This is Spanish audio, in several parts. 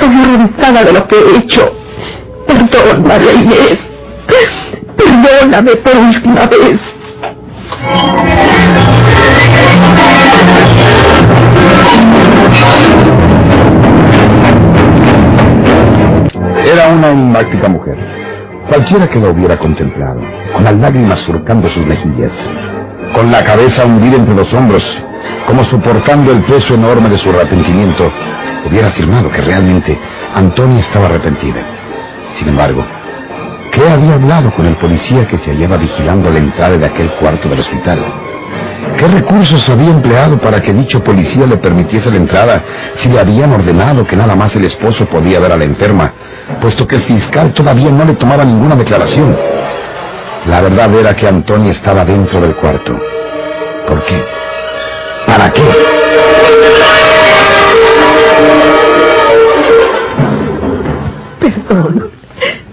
Estoy horrorizada de lo que he hecho. Perdón, María. Perdóname por última vez. Era una enigmática mujer. Cualquiera que la hubiera contemplado, con las lágrimas surcando sus mejillas, con la cabeza hundida entre los hombros, como soportando el peso enorme de su arrepentimiento, hubiera afirmado que realmente Antonia estaba arrepentida. Sin embargo, ¿qué había hablado con el policía que se hallaba vigilando la entrada de aquel cuarto del hospital? ¿Qué recursos había empleado para que dicho policía le permitiese la entrada si le habían ordenado que nada más el esposo podía ver a la enferma, puesto que el fiscal todavía no le tomaba ninguna declaración? La verdad era que Antonia estaba dentro del cuarto. ¿Por qué? ¿Para qué? Perdón.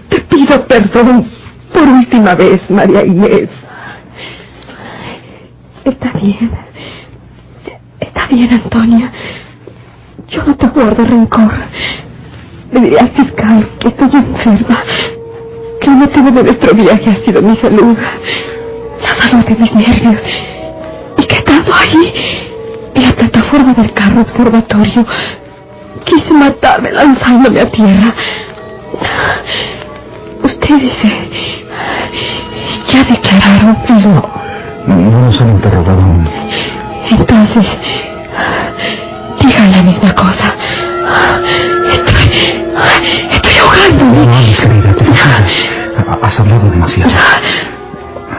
Te pido perdón por última vez, María Inés. Está bien. Está bien, Antonia. Yo no te guardo rencor. Le diré al fiscal que estoy enferma. Que el motivo de nuestro viaje ha sido mi salud. La salud de mis nervios. Y que estando allí, en la plataforma del carro observatorio, quise matarme lanzándome a tierra. Ustedes eh, ya declararon, pero no nos han interrogado aún. Entonces, digan la misma cosa.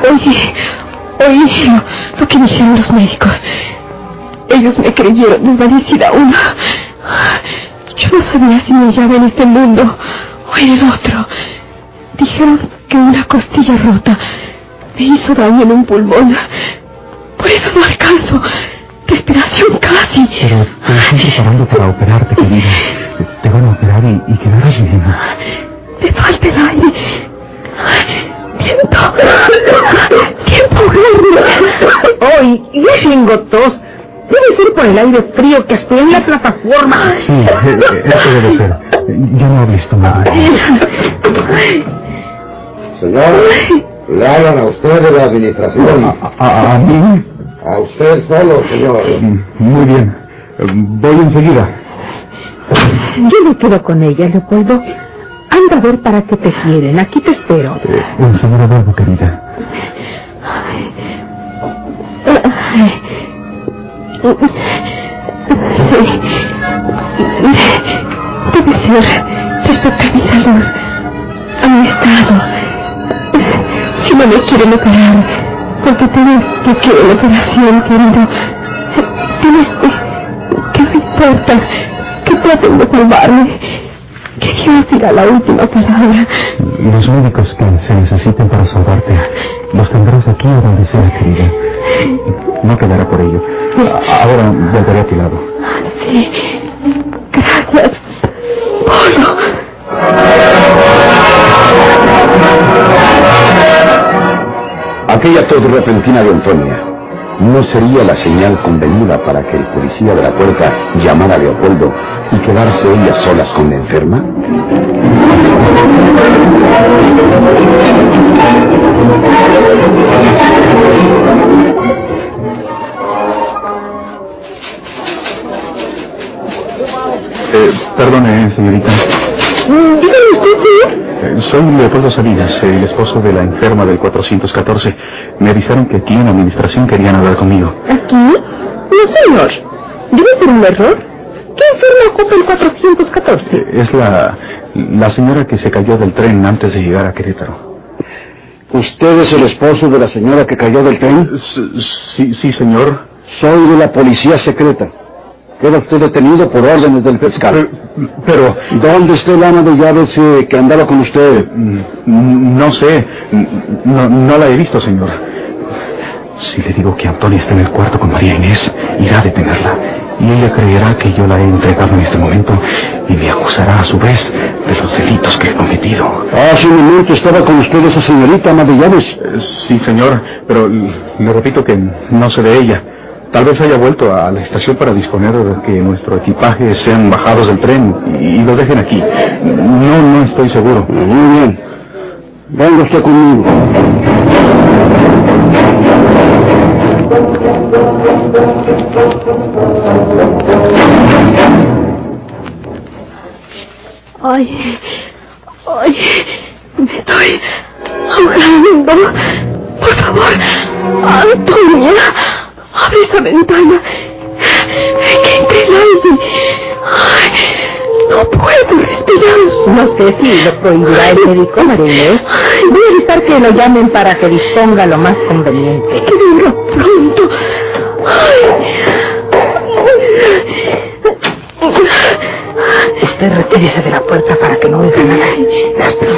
Oye, oye lo, lo que dijeron los médicos. Ellos me creyeron desvanecida aún. Yo no sabía si me hallaba en este mundo o en el otro. Dijeron que una costilla rota me hizo daño en un pulmón. Por eso no alcanzo. Respiración casi. Pero te están preparando para operarte, querida. Te van a operar y, y quedarás bien. Me falta el aire. Tiempo. Hoy, yo tengo tos. Debe ser por el aire frío que estoy en la plataforma. Sí, eh, eso debe ser. Ya no hables tu madre. Señor, le hablan a usted de la administración. ¿A, a, a mí? A usted solo, señor. Muy bien. Voy enseguida. Yo me quedo con ella, Leopoldo. Anda a ver para qué te quieren. Aquí te espero. Eh, enseguida vuelvo, querida. Debe ser respecto mi salud, a mi estado. Si no me quieren operar, porque tienen que quiero operación, querido. Tienes que no importa que traten de salvarme. Que Dios diga la última palabra. Los médicos que se necesiten para salvarte los tendrás aquí o donde sea, querida. No quedará por ello. Ahora volveré a tu lado. Sí. Gracias. Polo. Aquella tos repentina de Antonia no sería la señal convenida para que el policía de la puerta llamara a Leopoldo y quedarse ellas solas con la enferma? Perdone, señorita. Dígame usted, sí. Eh, Soy Leopoldo Salinas, el esposo de la enferma del 414. Me avisaron que aquí en la administración querían hablar conmigo. ¿Aquí? No, señor. Debe ser un error. ¿Qué enferma ocupa el 414? Eh, Es la, la señora que se cayó del tren antes de llegar a Querétaro. ¿Usted es el esposo de la señora que cayó del tren? Sí, sí, señor. Soy de la policía secreta. Queda usted detenido por órdenes del fiscal. Pero, ¿Dónde está el ama de llaves eh, que andaba con usted? mm, no sé. No, no la he visto, señor. Si le digo que Antonia está en el cuarto con María Inés, irá a detenerla. Y ella creerá que yo la he entregado en este momento y me acusará a su vez de los delitos que he cometido. Hace un momento estaba con usted esa señorita ama de llaves. Eh, Sí, señor, pero le repito que no sé de ella. Tal vez haya vuelto a la estación para disponer de que nuestro equipaje sean bajados del tren y, los dejen aquí. No, no estoy seguro. Muy bien. Venga usted conmigo. Ay, ay, me estoy ahogando. Por favor, Antonia, abre esa ventana. Que entre el aire. Ay, no puedo respirar. No sé si lo prohibirá el médico, María Voy a evitar que lo llamen para que disponga lo más conveniente. Que venga pronto. Ay. Usted retírese de la puerta para que no oiga nada. señorita.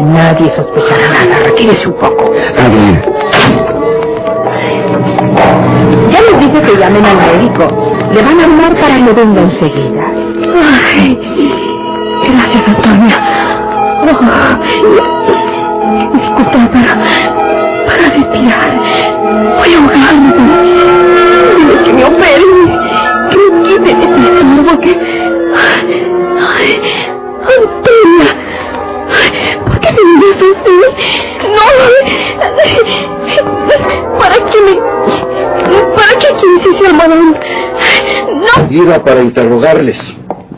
Nadie sospechará nada. Retírese un poco. Está bien. Ya les dije que llamen al médico. Le van a hablar para que venga enseguida. Ay, gracias, Antonia. Oh, disculpa, pero para respirar voy a ahogarme que me operen, que me quiten este estómago, que... Ay, Antonia, No, ¿para qué me... ¿Para qué quieres ese almohadón? No. Iba para interrogarles.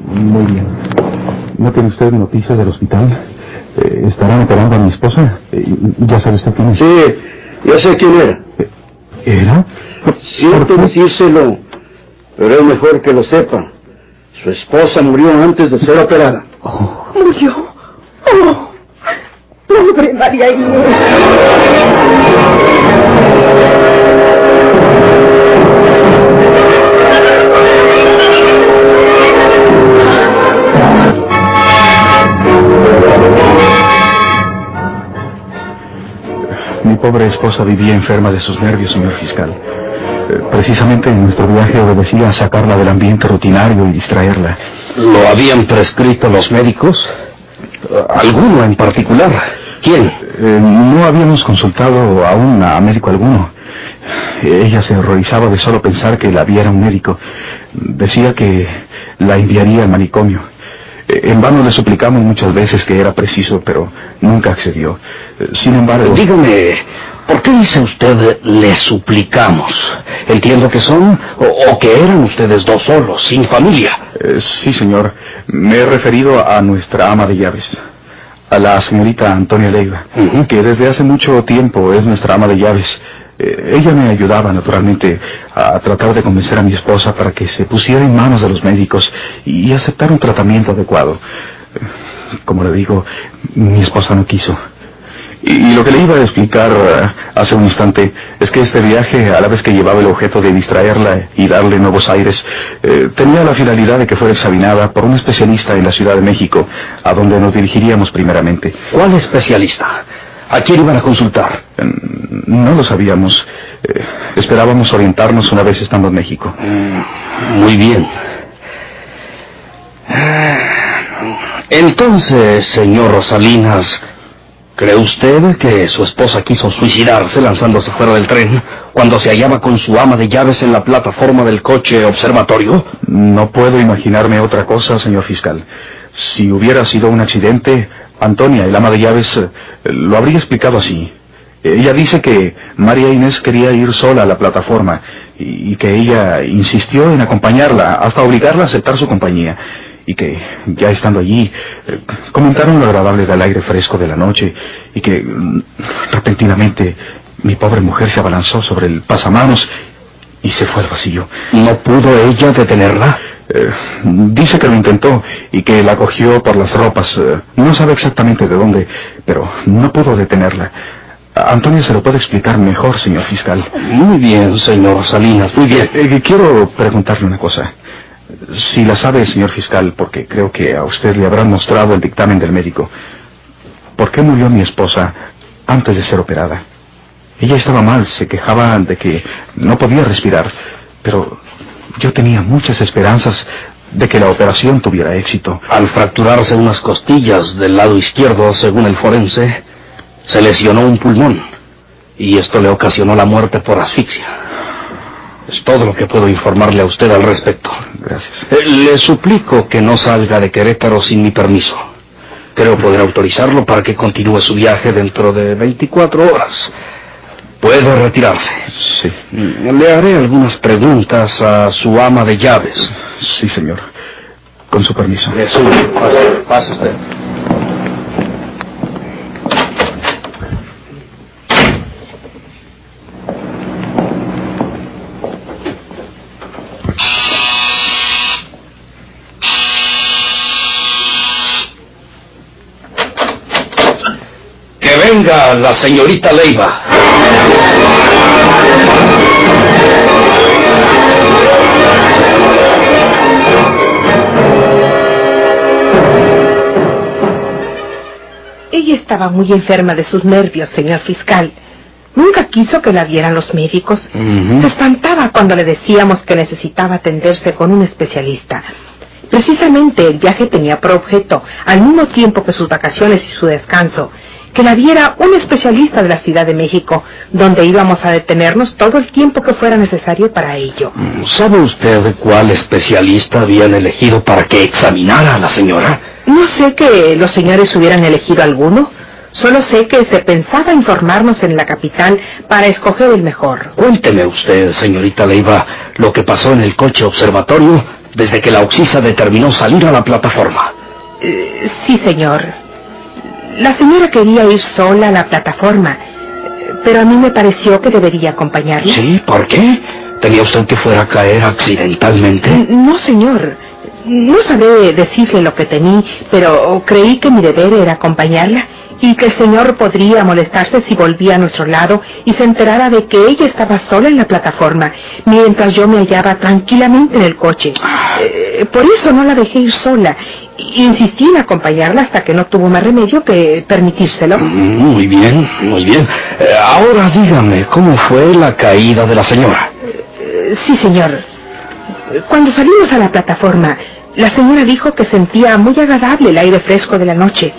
Muy bien. ¿No tiene usted noticias del hospital? Eh, ¿Estarán operando a mi esposa? Eh, ¿Ya sabe usted quién es? Sí, ya sé quién era. ¿Era? Siento decírselo, pero es mejor que lo sepa. Su esposa murió antes de ser operada. ¿Murió? ¡Oh! ¡Pobre María Inés! Mi pobre esposa vivía enferma de sus nervios, señor fiscal. Eh, precisamente en nuestro viaje obedecía sacarla del ambiente rutinario y distraerla. ¿Lo habían prescrito los médicos? ¿Alguno en particular? ¿Quién? Eh, no habíamos consultado aún a médico alguno. Ella se horrorizaba de solo pensar que la viera un médico. Decía que la enviaría al manicomio. Eh, en vano le suplicamos muchas veces que era preciso, pero nunca accedió. Sin embargo... Dígame, ¿Por qué dice usted le suplicamos? Entiendo que son o, que eran ustedes dos solos, sin familia. Eh, sí, señor. Me he referido a nuestra ama de llaves, a la señorita Antonia Leiva, que desde hace mucho tiempo es nuestra ama de llaves. Eh, ella me ayudaba, naturalmente, a tratar de convencer a mi esposa para que se pusiera en manos de los médicos y aceptar un tratamiento adecuado. Eh, como le digo, mi esposa no quiso. Y, lo que le iba a explicar eh, hace un instante es que este viaje, a la vez que llevaba el objeto de distraerla y darle nuevos aires, eh, tenía la finalidad de que fuera examinada por un especialista en la Ciudad de México, a donde nos dirigiríamos primeramente. ¿Cuál especialista? ¿A quién iban a consultar? No lo sabíamos. Eh, esperábamos orientarnos una vez estando en México. Mm, muy bien. Entonces, señor Rosalinas, ¿Cree usted que su esposa quiso suicidarse lanzándose fuera del tren cuando se hallaba con su ama de llaves en la plataforma del coche observatorio? No puedo imaginarme otra cosa, señor fiscal. Si hubiera sido un accidente, Antonia, el ama de llaves, lo habría explicado así. Ella dice que María Inés quería ir sola a la plataforma y que ella insistió en acompañarla hasta obligarla a aceptar su compañía y que, ya estando allí, eh, comentaron lo agradable del aire fresco de la noche y que mm, repentinamente mi pobre mujer se abalanzó sobre el pasamanos y se fue al vacío. ¿No pudo ella detenerla? Eh, dice que lo intentó y que la cogió por las ropas. Eh, no sabe exactamente de dónde, pero no pudo detenerla. Antonio se lo puede explicar mejor, señor fiscal. Muy bien, señor Salinas, muy bien. quiero preguntarle una cosa. Si la sabe, señor fiscal, porque creo que a usted le habrán mostrado el dictamen del médico. ¿Por qué murió mi esposa antes de ser operada? Ella estaba mal, se quejaba de que no podía respirar, pero yo tenía muchas esperanzas de que la operación tuviera éxito. Al fracturarse unas costillas del lado izquierdo, según el forense, se lesionó un pulmón. y esto le ocasionó la muerte por asfixia. Es todo lo que puedo informarle a usted al respecto. Gracias. Eh, Le suplico que no salga de Querétaro sin mi permiso. Creo poder autorizarlo para que continúe su viaje dentro de 24 horas. Puede retirarse. Sí. Mm, Le haré algunas preguntas a su ama de llaves. Sí, señor. Con su permiso. Le subo. Pase, pase usted. La señorita Leiva. Ella estaba muy enferma de sus nervios, señor fiscal. Nunca quiso que la vieran los médicos. Se espantaba cuando le decíamos que necesitaba atenderse con un especialista. Precisamente el viaje tenía por objeto, al mismo tiempo que sus vacaciones y su descanso, que la viera un especialista de la Ciudad de México, donde íbamos a detenernos todo el tiempo que fuera necesario para ello. Mm, ¿Sabe usted cuál especialista habían elegido para que examinara a la señora? No sé que los señores hubieran elegido alguno, solo sé que se pensaba informarnos en la capital para escoger el mejor. Cuénteme usted, señorita Leiva, lo que pasó en el coche observatorio desde que la Oxisa determinó salir a la plataforma. Eh, sí, señor. La señora quería ir sola a la plataforma, eh, pero a mí me pareció que debería acompañarla. ¿Sí? ¿Por qué? ¿Temía usted que fuera a caer accidentalmente? No, señor. No sabré decirle lo que temí, pero creí que mi deber era acompañarla y que el señor podría molestarse si volvía a nuestro lado y se enterara de que ella estaba sola en la plataforma, mientras yo me hallaba tranquilamente en el coche. Eh, por eso no la dejé ir sola. Insistí en acompañarla hasta que no tuvo más remedio que permitírselo. Muy bien, muy bien. Eh, ahora dígame, ¿cómo fue la caída de la señora? Eh, Sí, señor. Cuando salimos a la plataforma, la señora dijo que sentía muy agradable el aire fresco de la noche.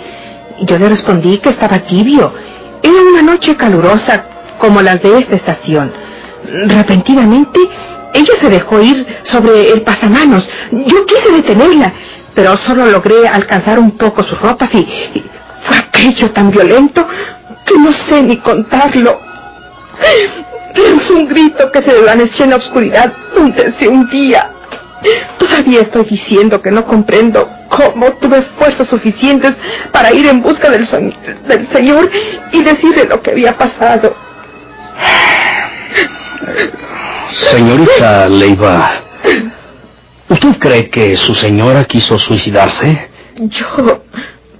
Yo le respondí que estaba tibio. Era una noche calurosa como las de esta estación. Repentinamente, ella se dejó ir sobre el pasamanos. Yo quise detenerla, pero solo logré alcanzar un poco sus ropas y, y fue aquello tan violento que no sé ni contarlo. Lanzó un grito que se desvaneció en la oscuridad donde se hundía. Todavía estoy diciendo que no comprendo cómo tuve fuerzas suficientes para ir en busca del Señor y decirle lo que había pasado. Señorita Leiva, ¿usted cree que su señora quiso suicidarse? Yo,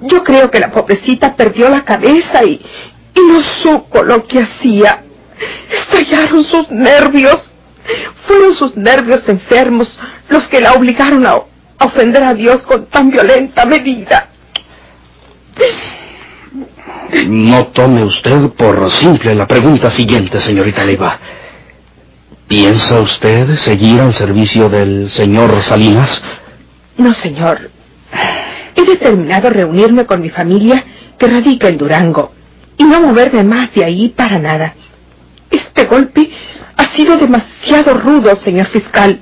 yo creo que la pobrecita perdió la cabeza y, y no supo lo que hacía. Estallaron sus nervios. Fueron sus nervios enfermos los que la obligaron a, a ofender a Dios con tan violenta medida. No tome usted por simple la pregunta siguiente, señorita Leiva. ¿Piensa usted seguir al servicio del señor Salinas? No, señor. He determinado reunirme con mi familia que radica en Durango y no moverme más de ahí para nada. Este golpe ha sido demasiado rudo, señor fiscal.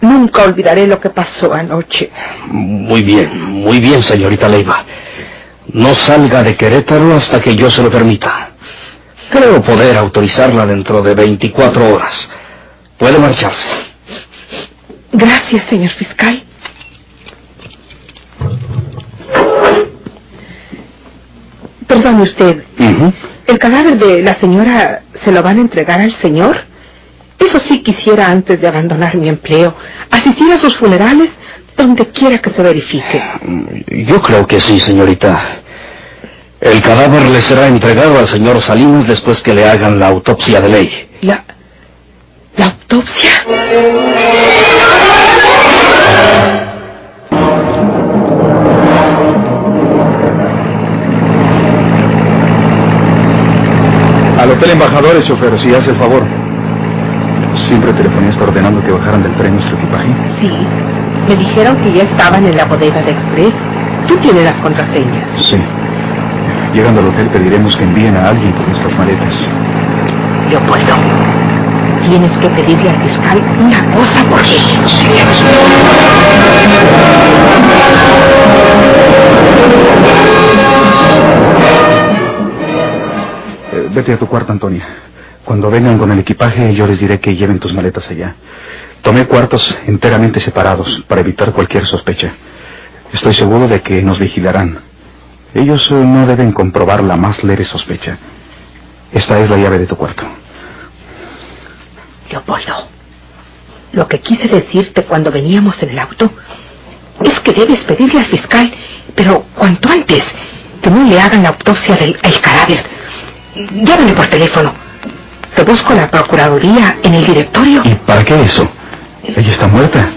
Nunca olvidaré lo que pasó anoche. Muy bien, muy bien, señorita Leiva. No salga de Querétaro hasta que yo se lo permita. Creo poder autorizarla dentro de 24 horas. Puede marcharse. Gracias, señor fiscal. Perdone usted. ¿el cadáver de la señora se lo van a entregar al señor? Eso sí quisiera antes de abandonar mi empleo, asistir a sus funerales donde quiera que se verifique. Yo creo que sí, señorita. El cadáver le será entregado al señor Salinas después que le hagan la autopsia de ley. La... ¿La autopsia? Al Hotel Embajadores, chofer, si hace el favor. Siempre telefonista ordenando que bajaran del tren nuestro equipaje. Sí. Me dijeron que ya estaban en la bodega de Express. Tú tienes las contraseñas. Sí. Llegando al hotel pediremos que envíen a alguien con nuestras maletas. Leopoldo. Tienes que pedirle al fiscal una cosa porque... Eh, vete a tu cuarto, Antonia. Cuando vengan con el equipaje, yo les diré que lleven tus maletas allá. Tomé cuartos enteramente separados para evitar cualquier sospecha. Estoy seguro de que nos vigilarán. Ellos no deben comprobar la más leve sospecha. Esta es la llave de tu cuarto. Leopoldo, lo que quise decirte cuando veníamos en el auto es que debes pedirle al fiscal, pero cuanto antes, que no le hagan la autopsia del el cadáver. Llámame por teléfono. Te busco la Procuraduría en el directorio. ¿Y para qué eso? Ella está muerta.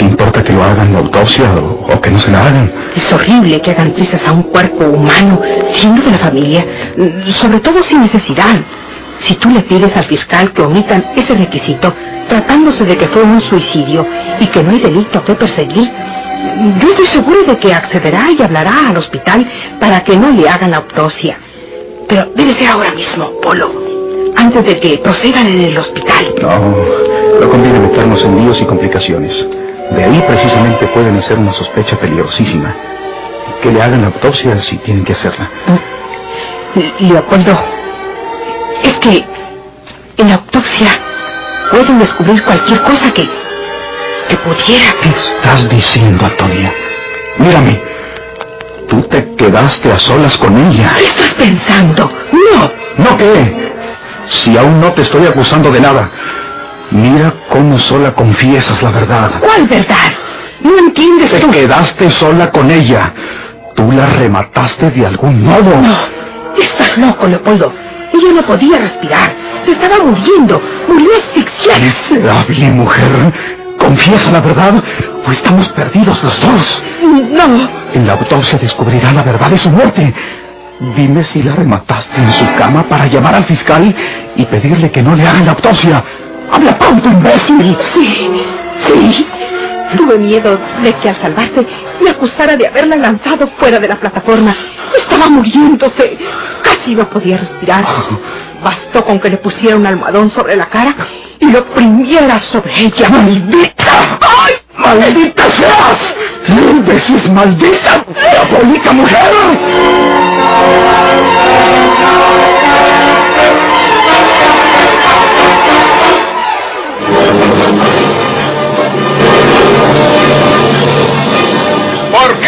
¿Qué importa que lo hagan la autopsia o, o que no se la hagan? Es horrible que hagan trizas a un cuerpo humano, siendo de la familia, sobre todo sin necesidad. Si tú le pides al fiscal que omitan ese requisito, tratándose de que fue un suicidio y que no hay delito que perseguir, yo estoy seguro de que accederá y hablará al hospital para que no le hagan la autopsia. Pero debe ser ahora mismo, Polo, antes de que procedan en el hospital. No, no conviene meternos en líos y complicaciones. De ahí precisamente pueden hacer una sospecha peligrosísima. Que le hagan la autopsia si tienen que hacerla. Leopoldo, es que en la autopsia pueden descubrir cualquier cosa que, que pudiera. ¿Qué estás diciendo, Antonia? Mírame. Tú te quedaste a solas con ella. ¿Qué estás pensando? No. ¿No qué? Si aún no te estoy acusando de nada. Mira cómo sola confiesas la verdad. ¿Cuál verdad? No entiendes Te tú. quedaste sola con ella. Tú la remataste de algún modo. No, estás loco, Leopoldo. Ella no podía respirar. Se estaba muriendo. Murió asfixiada. Miserable mujer. Confiesa la verdad o estamos perdidos los dos. No. En la autopsia descubrirá la verdad de su muerte. Dime si la remataste en su cama para llamar al fiscal y pedirle que no le hagan la autopsia. ¡Habla pronto, imbécil! Sí, sí. Tuve miedo de que al salvarse me acusara de haberla lanzado fuera de la plataforma. Estaba muriéndose. Casi no podía respirar. Bastó con que le pusiera un almohadón sobre la cara y lo oprimiera sobre ella. ¡Maldita! ¡Ay! ¡Maldita seas! ¡Mil veces maldita! ¡Diabólica mujer!